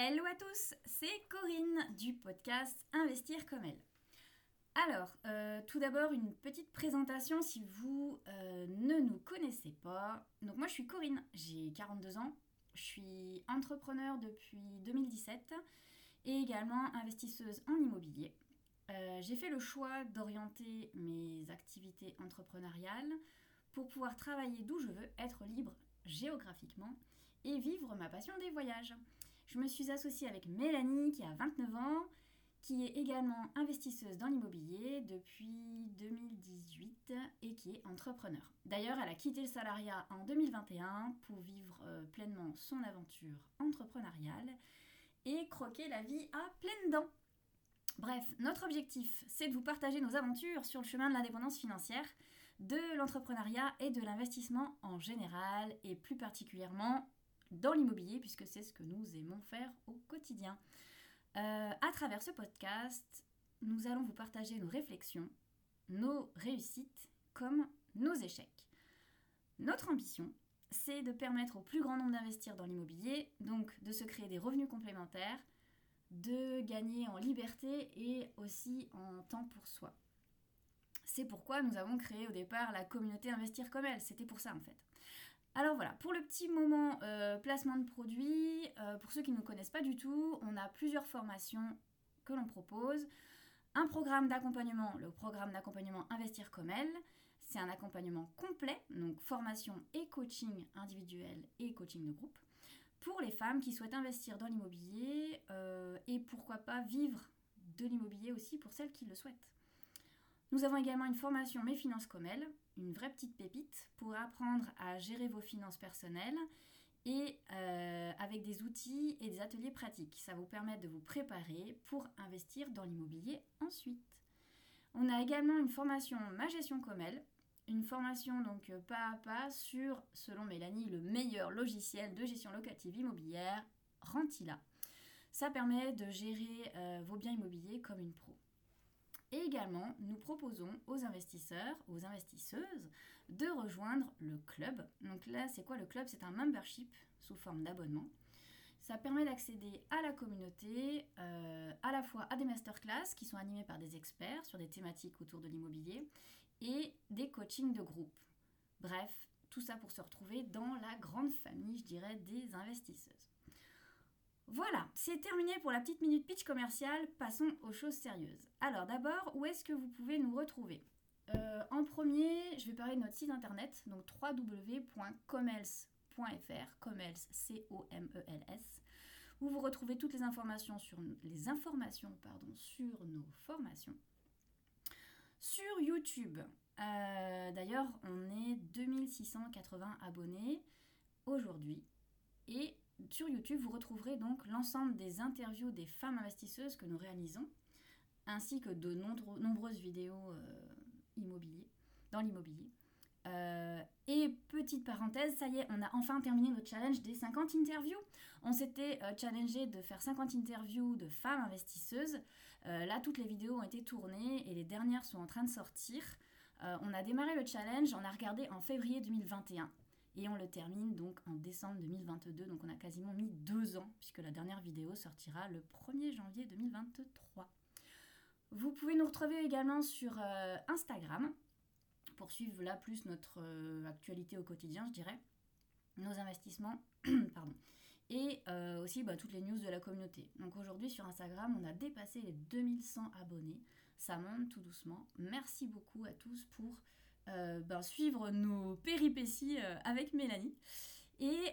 Hello à tous, c'est Corinne du podcast Investir comme elle. Alors, euh, tout d'abord, une petite présentation si vous euh, ne nous connaissez pas. Donc moi, je suis Corinne, j'ai 42 ans, je suis entrepreneur depuis 2017 et également investisseuse en immobilier. Euh, j'ai fait le choix d'orienter mes activités entrepreneuriales pour pouvoir travailler d'où je veux, être libre géographiquement et vivre ma passion des voyages. Je me suis associée avec Mélanie qui a 29 ans, qui est également investisseuse dans l'immobilier depuis 2018 et qui est entrepreneur. D'ailleurs, elle a quitté le salariat en 2021 pour vivre euh, pleinement son aventure entrepreneuriale et croquer la vie à pleines dents. Bref, notre objectif, c'est de vous partager nos aventures sur le chemin de l'indépendance financière, de l'entrepreneuriat et de l'investissement en général, et plus particulièrement dans l'immobilier, puisque c'est ce que nous aimons faire au quotidien. Euh, à travers ce podcast, nous allons vous partager nos réflexions, nos réussites comme nos échecs. Notre ambition, c'est de permettre au plus grand nombre d'investir dans l'immobilier, donc de se créer des revenus complémentaires, de gagner en liberté et aussi en temps pour soi. C'est pourquoi nous avons créé au départ la communauté Investir comme elle, c'était pour ça en fait. Alors voilà, pour le petit moment euh, placement de produits, euh, pour ceux qui ne nous connaissent pas du tout, on a plusieurs formations que l'on propose. Un programme d'accompagnement, le programme d'accompagnement Investir comme elle, c'est un accompagnement complet, donc formation et coaching individuel et coaching de groupe, pour les femmes qui souhaitent investir dans l'immobilier euh, et pourquoi pas vivre de l'immobilier aussi pour celles qui le souhaitent. Nous avons également une formation Mes finances comme elle, une vraie petite pépite pour apprendre à gérer vos finances personnelles et euh, avec des outils et des ateliers pratiques. Ça vous permet de vous préparer pour investir dans l'immobilier ensuite. On a également une formation Ma gestion comme elle, une formation donc euh, pas à pas sur, selon Mélanie, le meilleur logiciel de gestion locative immobilière, Rentila. Ça permet de gérer euh, vos biens immobiliers comme une pro. Et également, nous proposons aux investisseurs, aux investisseuses, de rejoindre le club. Donc là, c'est quoi le club? C'est un membership sous forme d'abonnement. Ça permet d'accéder à la communauté, euh, à la fois à des masterclass qui sont animés par des experts sur des thématiques autour de l'immobilier et des coachings de groupe. Bref, tout ça pour se retrouver dans la grande famille, je dirais, des investisseuses. Voilà, c'est terminé pour la petite minute pitch commerciale, passons aux choses sérieuses. Alors d'abord, où est-ce que vous pouvez nous retrouver? Euh, En premier, je vais parler de notre site internet, donc www.comels.com Comels, C-O-M-E-L-S, où vous retrouvez toutes les informations sur, les informations, sur nos formations. Sur YouTube, euh, d'ailleurs, on est 2680 abonnés aujourd'hui. Et sur YouTube, vous retrouverez donc l'ensemble des interviews des femmes investisseuses que nous réalisons, ainsi que de nombreuses vidéos euh, immobilier, dans l'immobilier. Euh, et petite parenthèse, ça y est, on a enfin terminé notre challenge des 50 interviews. On s'était euh, challengé de faire 50 interviews de femmes investisseuses. Euh, là, toutes les vidéos ont été tournées et les dernières sont en train de sortir. on a démarré le challenge, on a regardé en février 2021 et on le termine donc en décembre 2022. Donc on a quasiment mis deux ans puisque la dernière vidéo sortira le 1er janvier 2023. Vous pouvez nous retrouver également sur Instagram pour suivre là plus notre euh, actualité au quotidien, je dirais, nos investissements, pardon, et euh, aussi bah, toutes les news de la communauté. Donc aujourd'hui sur Instagram, on a dépassé les 2100 abonnés, ça monte tout doucement. Merci beaucoup à tous pour euh, ben, suivre nos péripéties avec Mélanie. Et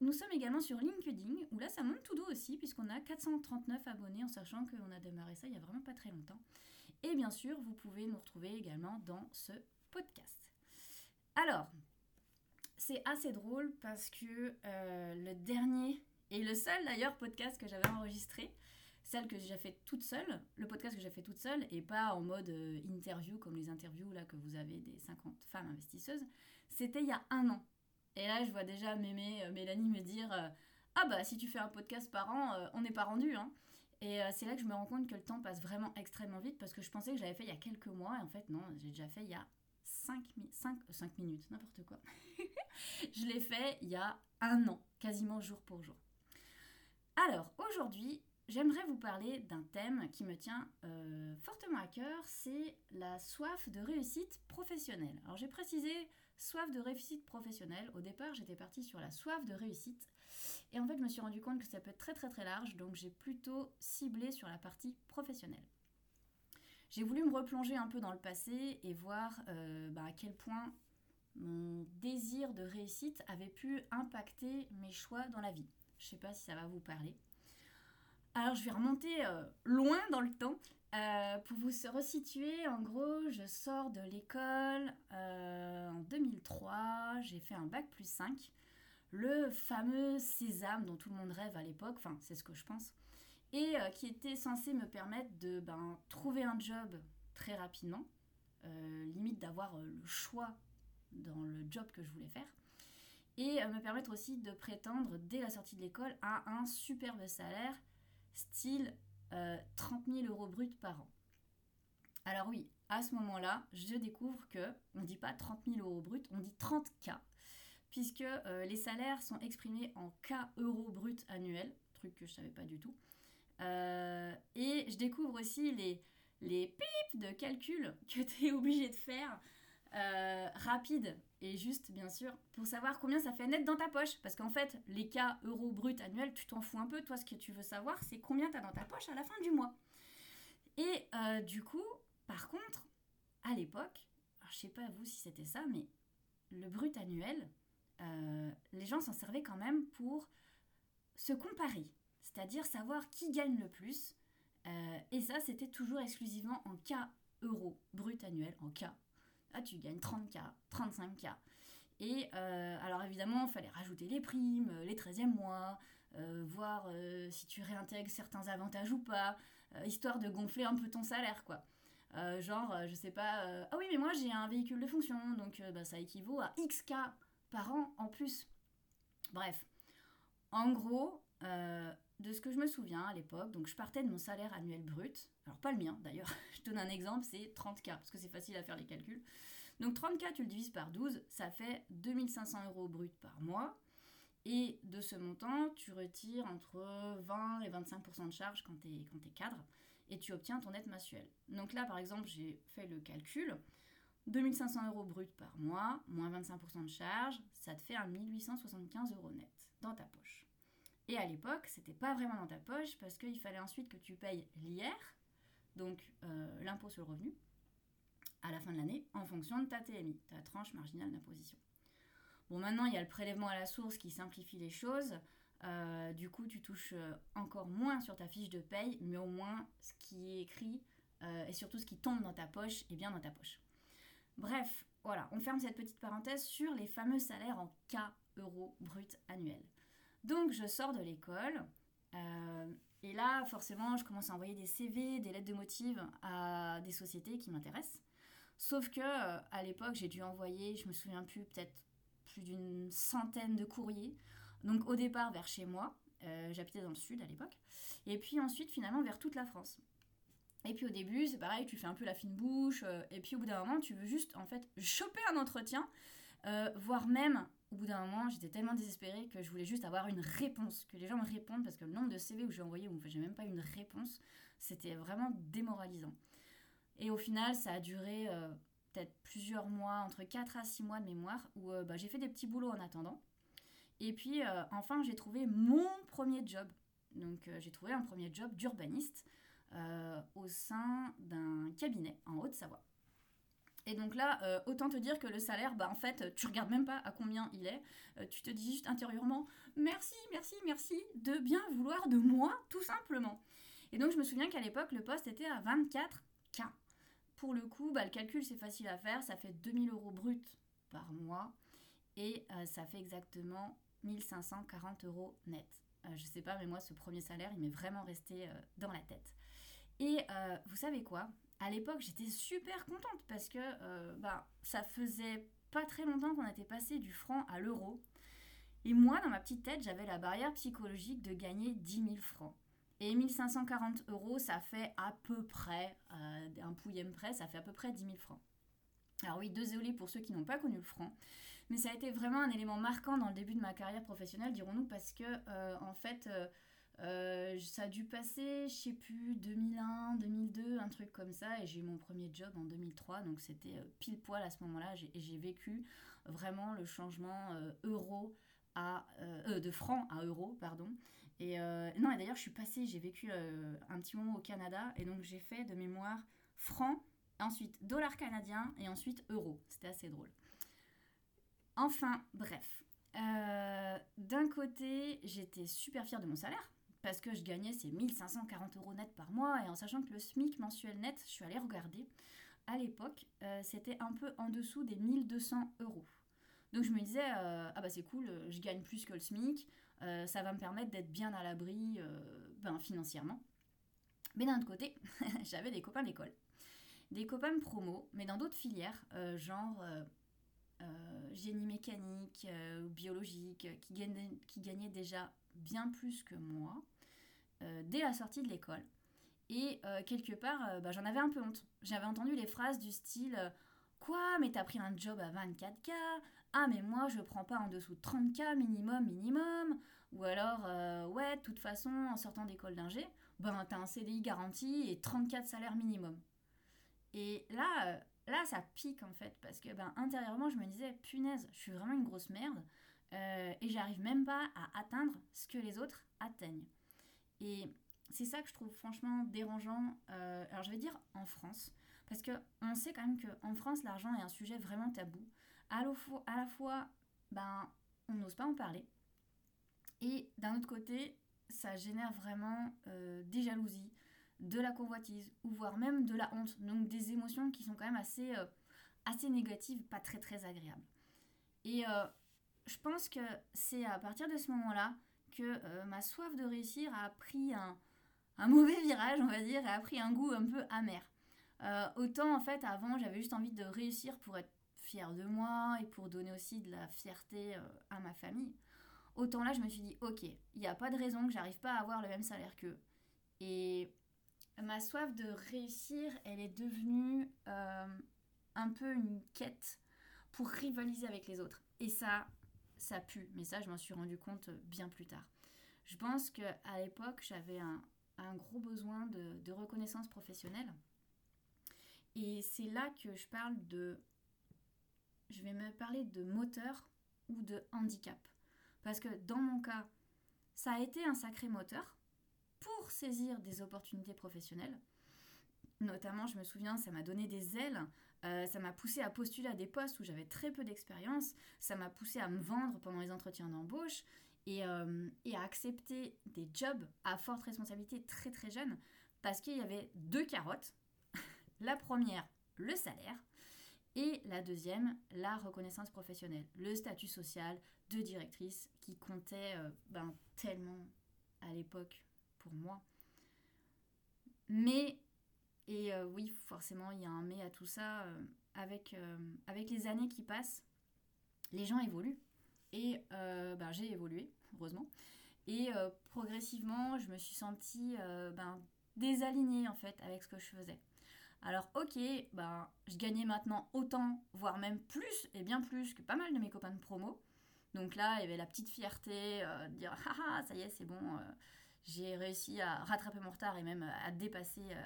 nous sommes également sur LinkedIn, où là ça monte tout doux aussi, puisqu'on a 439 abonnés, en sachant qu'on a démarré ça il n'y a vraiment pas très longtemps. Et bien sûr, vous pouvez nous retrouver également dans ce podcast. Alors, c'est assez drôle parce que euh, le dernier et le seul d'ailleurs podcast que j'avais enregistré, celle que j'ai fait toute seule, le podcast que j'ai fait toute seule et pas en mode euh, interview comme les interviews là que vous avez des 50 femmes investisseuses, c'était il y a un an. Et là, je vois déjà Mémé, euh, Mélanie me dire Ah bah, si tu fais un podcast par an, on n'est pas rendu. Hein. Et c'est là que je me rends compte que le temps passe vraiment extrêmement vite parce que je pensais que j'avais fait il y a quelques mois et en fait, non, j'ai déjà fait il y a 5, 5, 5 minutes, n'importe quoi. je l'ai fait il y a un an, quasiment jour pour jour. Alors, aujourd'hui, j'aimerais vous parler d'un thème qui me tient euh, fortement à cœur, c'est la soif de réussite professionnelle. Alors, j'ai précisé soif de réussite professionnelle. Au départ, j'étais partie sur la soif de réussite. Et en fait, je me suis rendu compte que ça peut être très très très large, donc j'ai plutôt ciblé sur la partie professionnelle. J'ai voulu me replonger un peu dans le passé et voir euh, bah, à quel point mon désir de réussite avait pu impacter mes choix dans la vie. Je ne sais pas si ça va vous parler. Alors je vais remonter euh, loin dans le temps. Euh, pour vous resituer, en gros, je sors de l'école en 2003, j'ai fait un bac plus 5, le fameux sésame dont tout le monde rêve à l'époque, enfin c'est ce que je pense et euh, qui était censé me permettre de ben, trouver un job très rapidement, euh, limite d'avoir euh, le choix dans le job que je voulais faire, et me permettre aussi de prétendre dès la sortie de l'école à un superbe salaire, style 30 000 euros bruts par an. Alors oui, à ce moment-là, je découvre que on ne dit pas 30 000 euros bruts, on dit 30 K, puisque les salaires sont exprimés en K euros bruts annuels, truc que je ne savais pas du tout. Euh, et je découvre aussi les, les pipes de calcul que tu es obligé de faire euh, rapide et juste, bien sûr, pour savoir combien ça fait net dans ta poche. Parce qu'en fait, les cas euros bruts annuels, tu t'en fous un peu. Toi, ce que tu veux savoir, c'est combien tu as dans ta poche à la fin du mois. Et euh, du coup, par contre, à l'époque, je sais pas vous si c'était ça, mais le brut annuel, les gens s'en servaient quand même pour se comparer c'est-à-dire savoir qui gagne le plus. Euh, et ça, c'était toujours exclusivement en cas euros brut annuel, en cas. Ah, tu gagnes 30K, 35K. Et euh, alors évidemment, il fallait rajouter les primes, les 13e mois, euh, voir si tu réintègres certains avantages ou pas, histoire de gonfler un peu ton salaire, quoi. genre, je sais pas, ah oui, mais moi j'ai un véhicule de fonction, donc bah, ça équivaut à XK par an en plus. Bref, en gros, de ce que je me souviens à l'époque, donc je partais de mon salaire annuel brut, alors pas le mien d'ailleurs, je donne un exemple, c'est 30K, parce que c'est facile à faire les calculs. Donc 30K, tu le divises par 12, ça fait 2500 euros brut par mois. Et de ce montant, tu retires entre 20 et 25% de charges quand tu es, cadre, et tu obtiens ton net mensuel. Donc là, par exemple, j'ai fait le calcul. 2500 euros brut par mois, moins 25% de charges, ça te fait un 1875 euros net dans ta poche. Et à l'époque, c'était pas vraiment dans ta poche parce qu'il fallait ensuite que tu payes l'IR, donc euh, l'impôt sur le revenu, à la fin de l'année, en fonction de ta TMI, ta tranche marginale d'imposition. Bon, maintenant, il y a le prélèvement à la source qui simplifie les choses. Euh, du coup, tu touches euh, encore moins sur ta fiche de paye, mais au moins ce qui est écrit et surtout ce qui tombe dans ta poche est bien dans ta poche. Bref, voilà, on ferme cette petite parenthèse sur les fameux salaires en K euros brut annuels. Donc je sors de l'école. Euh, et là, forcément, je commence à envoyer des CV, des lettres de motive à des sociétés qui m'intéressent. Sauf que euh, à l'époque, j'ai dû envoyer, je me souviens plus, peut-être plus d'une centaine de courriers. Donc au départ vers chez moi, euh, j'habitais dans le sud à l'époque, et puis ensuite finalement vers toute la France. Et puis au début, c'est pareil, tu fais un peu la fine bouche, et puis au bout d'un moment, tu veux juste en fait choper un entretien, voire même au bout d'un moment, j'étais tellement désespérée que je voulais juste avoir une réponse, que les gens me répondent, parce que le nombre de CV où j'ai envoyé où j'ai même pas une réponse, c'était vraiment démoralisant. Et au final, ça a duré euh, peut-être plusieurs mois, entre 4 à 6 mois de mémoire, où euh, bah, j'ai fait des petits boulots en attendant. Et puis, euh, enfin, j'ai trouvé mon premier job. Donc, j'ai trouvé un premier job d'urbaniste au sein d'un cabinet en Haute-Savoie. Et donc là, euh, autant te dire que le salaire, bah en fait, tu regardes même pas à combien il est. Euh, tu te dis juste intérieurement merci, merci, merci de bien vouloir de moi, tout simplement. Et donc je me souviens qu'à l'époque, le poste était à 24K. Pour le coup, bah, le calcul c'est facile à faire, ça fait 2000 euros bruts par mois et euh, ça fait exactement 1540 euros net. je sais pas, mais moi, ce premier salaire, il m'est vraiment resté dans la tête. Et vous savez quoi? À l'époque, j'étais super contente parce que euh, bah, ça faisait pas très longtemps qu'on était passé du franc à l'euro. Et moi, dans ma petite tête, j'avais la barrière psychologique de gagner 10 000 francs. Et 1540 euros, ça fait à peu près, euh, un pouillem près, ça fait à peu près 10 000 francs. Alors oui, désolé pour ceux qui n'ont pas connu le franc, mais ça a été vraiment un élément marquant dans le début de ma carrière professionnelle, dirons-nous, parce que euh, en fait, Euh, ça a dû passer, je sais plus, 2001, 2002, un truc comme ça. Et j'ai eu mon premier job en 2003. Donc c'était euh, pile poil à ce moment-là. Et j'ai vécu vraiment le changement euro à, de franc à euro, pardon. Et non, et d'ailleurs, je suis passée, j'ai vécu un petit moment au Canada. Et donc j'ai fait de mémoire franc, ensuite dollar canadien et ensuite euro. C'était assez drôle. Enfin, bref. D'un côté, j'étais super fière de mon salaire parce que je gagnais ces 1540 euros net par mois et en sachant que le SMIC mensuel net, je suis allée regarder, à l'époque, euh, c'était un peu en dessous des 1200 euros. Donc je me disais, euh, ah bah c'est cool, je gagne plus que le SMIC, euh, ça va me permettre d'être bien à l'abri ben, financièrement. Mais d'un autre côté, j'avais des copains d'école, des copains promo, mais dans d'autres filières, genre génie mécanique, biologique, qui qui gagnaient déjà bien plus que moi. Euh, dès la sortie de l'école. Et euh, quelque part, euh, bah, j'en avais un peu honte. J'avais entendu les phrases du style Quoi Mais t'as pris un job à 24K Ah, mais moi, je prends pas en dessous de 30K minimum, minimum. Ou alors, ouais, de toute façon, en sortant d'école d'ingé, ben, t'as un CDI garanti et 34 salaires minimum. Et là, là, ça pique en fait, parce que ben, intérieurement, je me disais, punaise, je suis vraiment une grosse merde. Et j'arrive même pas à atteindre ce que les autres atteignent. Et c'est ça que je trouve franchement dérangeant. Euh, alors je vais dire en France, parce qu'on sait quand même qu'en France, l'argent est un sujet vraiment tabou. À à la fois ben, on n'ose pas en parler. Et d'un autre côté, ça génère vraiment euh, des jalousies, de la convoitise, ou voire même de la honte. Donc des émotions qui sont quand même assez, euh, assez négatives, pas très très agréables. Et je pense que c'est à partir de ce moment-là que euh, ma soif de réussir a pris un, mauvais virage, on va dire, et a pris un goût un peu amer. Euh, autant en fait avant j'avais juste envie de réussir pour être fière de moi et pour donner aussi de la fierté euh, à ma famille. Autant là je me suis dit ok, il n'y a pas de raison que j'arrive pas à avoir le même salaire qu'eux. Et ma soif de réussir, elle est devenue un peu une quête pour rivaliser avec les autres. Et ça, ça pue. Mais ça, je m'en suis rendu compte bien plus tard. Je pense qu'à l'époque, j'avais un, gros besoin de, reconnaissance professionnelle. Et c'est là que je parle de... Je vais me parler de moteur ou de handicap. Parce que dans mon cas, ça a été un sacré moteur pour saisir des opportunités professionnelles. Notamment, je me souviens, ça m'a donné des ailes euh, ça m'a poussé à postuler à des postes où j'avais très peu d'expérience. Ça m'a poussé à me vendre pendant les entretiens d'embauche et, euh, à accepter des jobs à forte responsabilité très très jeune parce qu'il y avait deux carottes. la première, le salaire. Et la deuxième, la reconnaissance professionnelle, le statut social de directrice qui comptait euh, ben, tellement à l'époque pour moi. Et euh, oui, forcément, il y a un mais à tout ça. Euh, avec, euh, avec les années qui passent, les gens évoluent. Et ben, j'ai évolué, heureusement. Et progressivement, je me suis sentie ben, désalignée en fait avec ce que je faisais. Alors ok, ben, je gagnais maintenant autant, voire même plus, et bien plus que pas mal de mes copains de promo. Donc là, il y avait la petite fierté de dire « Ah ça y est, c'est bon, j'ai réussi à rattraper mon retard et même à dépasser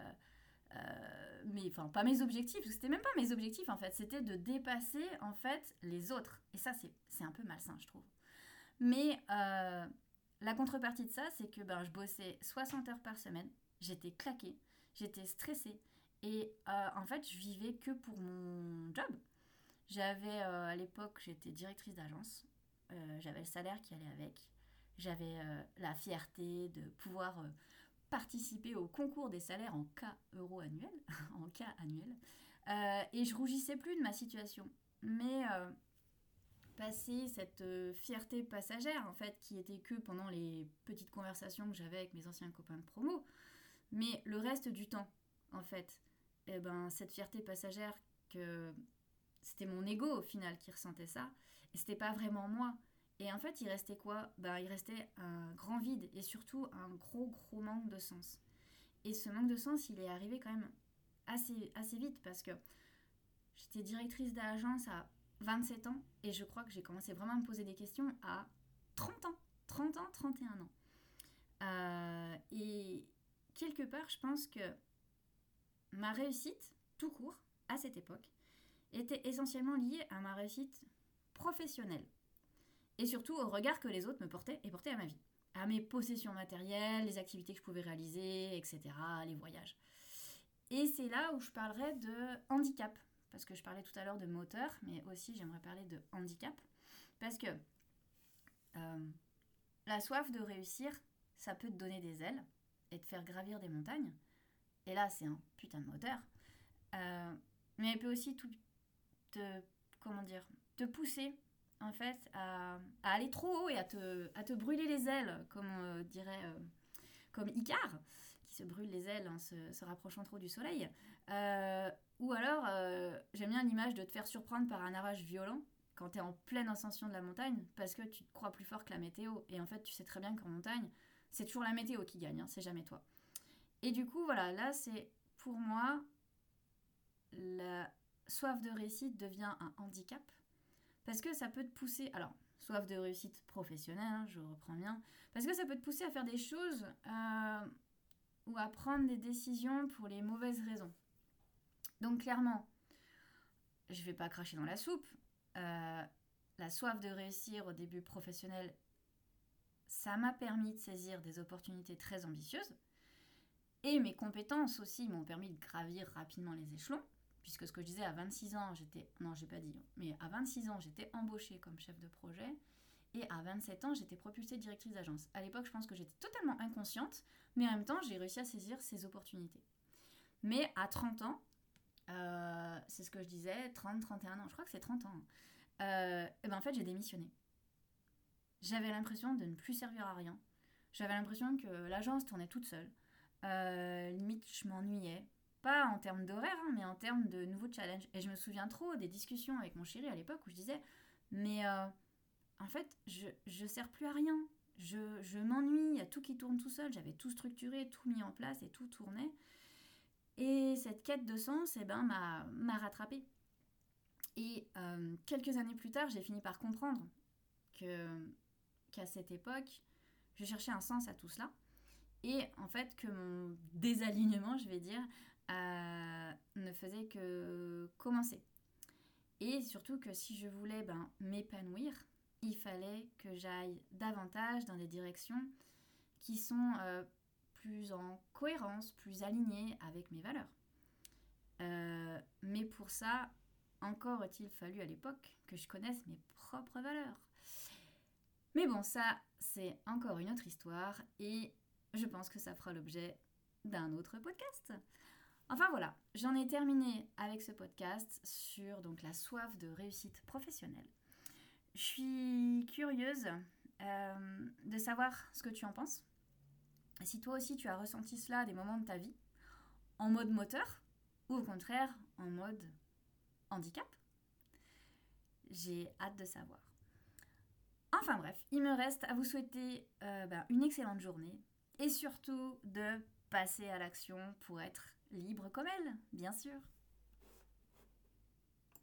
mais enfin pas mes objectifs, c'était même pas mes objectifs en fait, c'était de dépasser en fait les autres. Et ça c'est un peu malsain je trouve. Mais euh, la contrepartie de ça c'est que ben, je bossais 60 heures par semaine, j'étais claquée, j'étais stressée et euh, en fait je vivais que pour mon job. J'avais à l'époque j'étais directrice d'agence, j'avais le salaire qui allait avec, j'avais la fierté de pouvoir participer au concours des salaires en cas euro annuel, en cas annuel, euh, et je rougissais plus de ma situation. Mais euh, passer cette euh, fierté passagère, en fait, qui était que pendant les petites conversations que j'avais avec mes anciens copains de promo, mais le reste du temps, en fait, eh ben, cette fierté passagère que c'était mon ego au final qui ressentait ça, et c'était pas vraiment moi. Et en fait, il restait quoi? Bah, Il restait un grand vide et surtout un gros, gros manque de sens. Et ce manque de sens, il est arrivé quand même assez, assez vite parce que j'étais directrice d'agence à 27 ans et je crois que j'ai commencé vraiment à me poser des questions à 30 ans. 30 ans, 31 ans. Euh, part, je pense que ma réussite, tout court, à cette époque, était essentiellement liée à ma réussite professionnelle. Et surtout au regard que les autres me portaient et portaient à ma vie. À mes possessions matérielles, les activités que je pouvais réaliser, etc., les voyages. Et c'est là où je parlerai de handicap. Parce que je parlais tout à l'heure de moteur, mais aussi j'aimerais parler de handicap. Parce que euh, la soif de réussir, ça peut te donner des ailes et te faire gravir des montagnes. Et là, c'est un putain de moteur. Euh, mais elle peut aussi tout te, comment dire, te pousser en fait à, aller trop haut et à te, à te brûler les ailes, comme on dirait, euh, comme Icar, qui se brûle les ailes en se, rapprochant trop du soleil. Euh, ou alors, j'aime bien l'image de te faire surprendre par un orage violent quand tu es en pleine ascension de la montagne, parce que tu te crois plus fort que la météo. Et en fait, tu sais très bien qu'en montagne, c'est toujours la météo qui gagne, hein, c'est jamais toi. Et du coup, voilà, là, c'est pour moi, la soif de réussite devient un handicap. Parce que ça peut te pousser, alors, soif de réussite professionnelle, hein, je reprends bien, parce que ça peut te pousser à faire des choses euh, ou à prendre des décisions pour les mauvaises raisons. Donc clairement, je vais pas cracher dans la soupe. Euh, la soif de réussir au début professionnel, ça m'a permis de saisir des opportunités très ambitieuses. Et mes compétences aussi m'ont permis de gravir rapidement les échelons, puisque ce que je disais à 26 ans, j'étais non, j'ai pas dit, mais à 26 ans, j'étais embauchée comme chef de projet et à 27 ans, j'étais propulsée directrice d'agence. À l'époque, je pense que j'étais totalement inconsciente, mais en même temps, j'ai réussi à saisir ces opportunités. Mais à 30 ans, euh, c'est ce que je disais, 30, 31 ans, je crois que c'est 30 ans, et euh, eh ben en fait, j'ai démissionné. J'avais l'impression de ne plus servir à rien. J'avais l'impression que l'agence tournait toute seule. Euh, limite, je m'ennuyais. Pas en termes d'horaire, hein, mais en termes de nouveaux challenges. Et je me souviens trop des discussions avec mon chéri à l'époque où je disais Mais euh, en fait, je, je sers plus à rien. Je, je m'ennuie, il y a tout qui tourne tout seul. J'avais tout structuré, tout mis en place et tout tournait. Et cette quête de sens eh ben, m'a rattrapée. Et euh, quelques années plus tard, j'ai fini par comprendre qu'à cette époque, je cherchais un sens à tout cela. Et en fait, que mon désalignement, je vais dire, euh, ne faisait que commencer. Et surtout que si je voulais ben, m'épanouir, il fallait que j'aille davantage dans des directions qui sont euh, plus en cohérence, plus alignées avec mes valeurs. Euh, mais pour ça, encore a-t-il fallu à l'époque que je connaisse mes propres valeurs. Mais bon, ça, c'est encore une autre histoire et je pense que ça fera l'objet d'un autre podcast. Enfin voilà, j'en ai terminé avec ce podcast sur donc la soif de réussite professionnelle. Je suis curieuse euh, de savoir ce que tu en penses. Si toi aussi tu as ressenti cela à des moments de ta vie, en mode moteur ou au contraire en mode handicap, j'ai hâte de savoir. Enfin bref, il me reste à vous souhaiter euh, ben, une excellente journée, et surtout de passer à l'action pour être libre comme elle, bien sûr.